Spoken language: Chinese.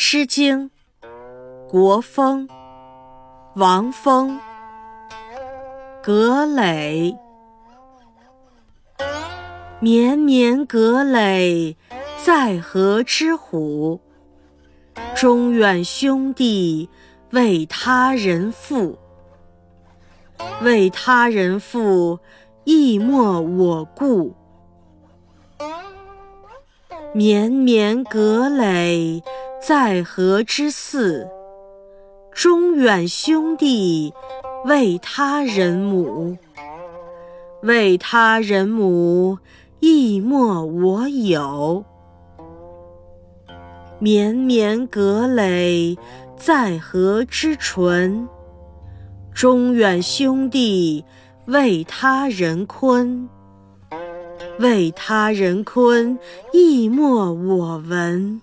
诗经·国风·王风。葛藟，绵绵葛藟，在河之虎。中远兄弟，为他人妇。为他人妇，亦莫我顾。绵绵葛藟，在河之涘。中远兄弟，为他人母。为他人母，亦莫我有。绵绵葛藟，在河之淳。中远兄弟，为他人坤。为他人坤，亦莫我闻。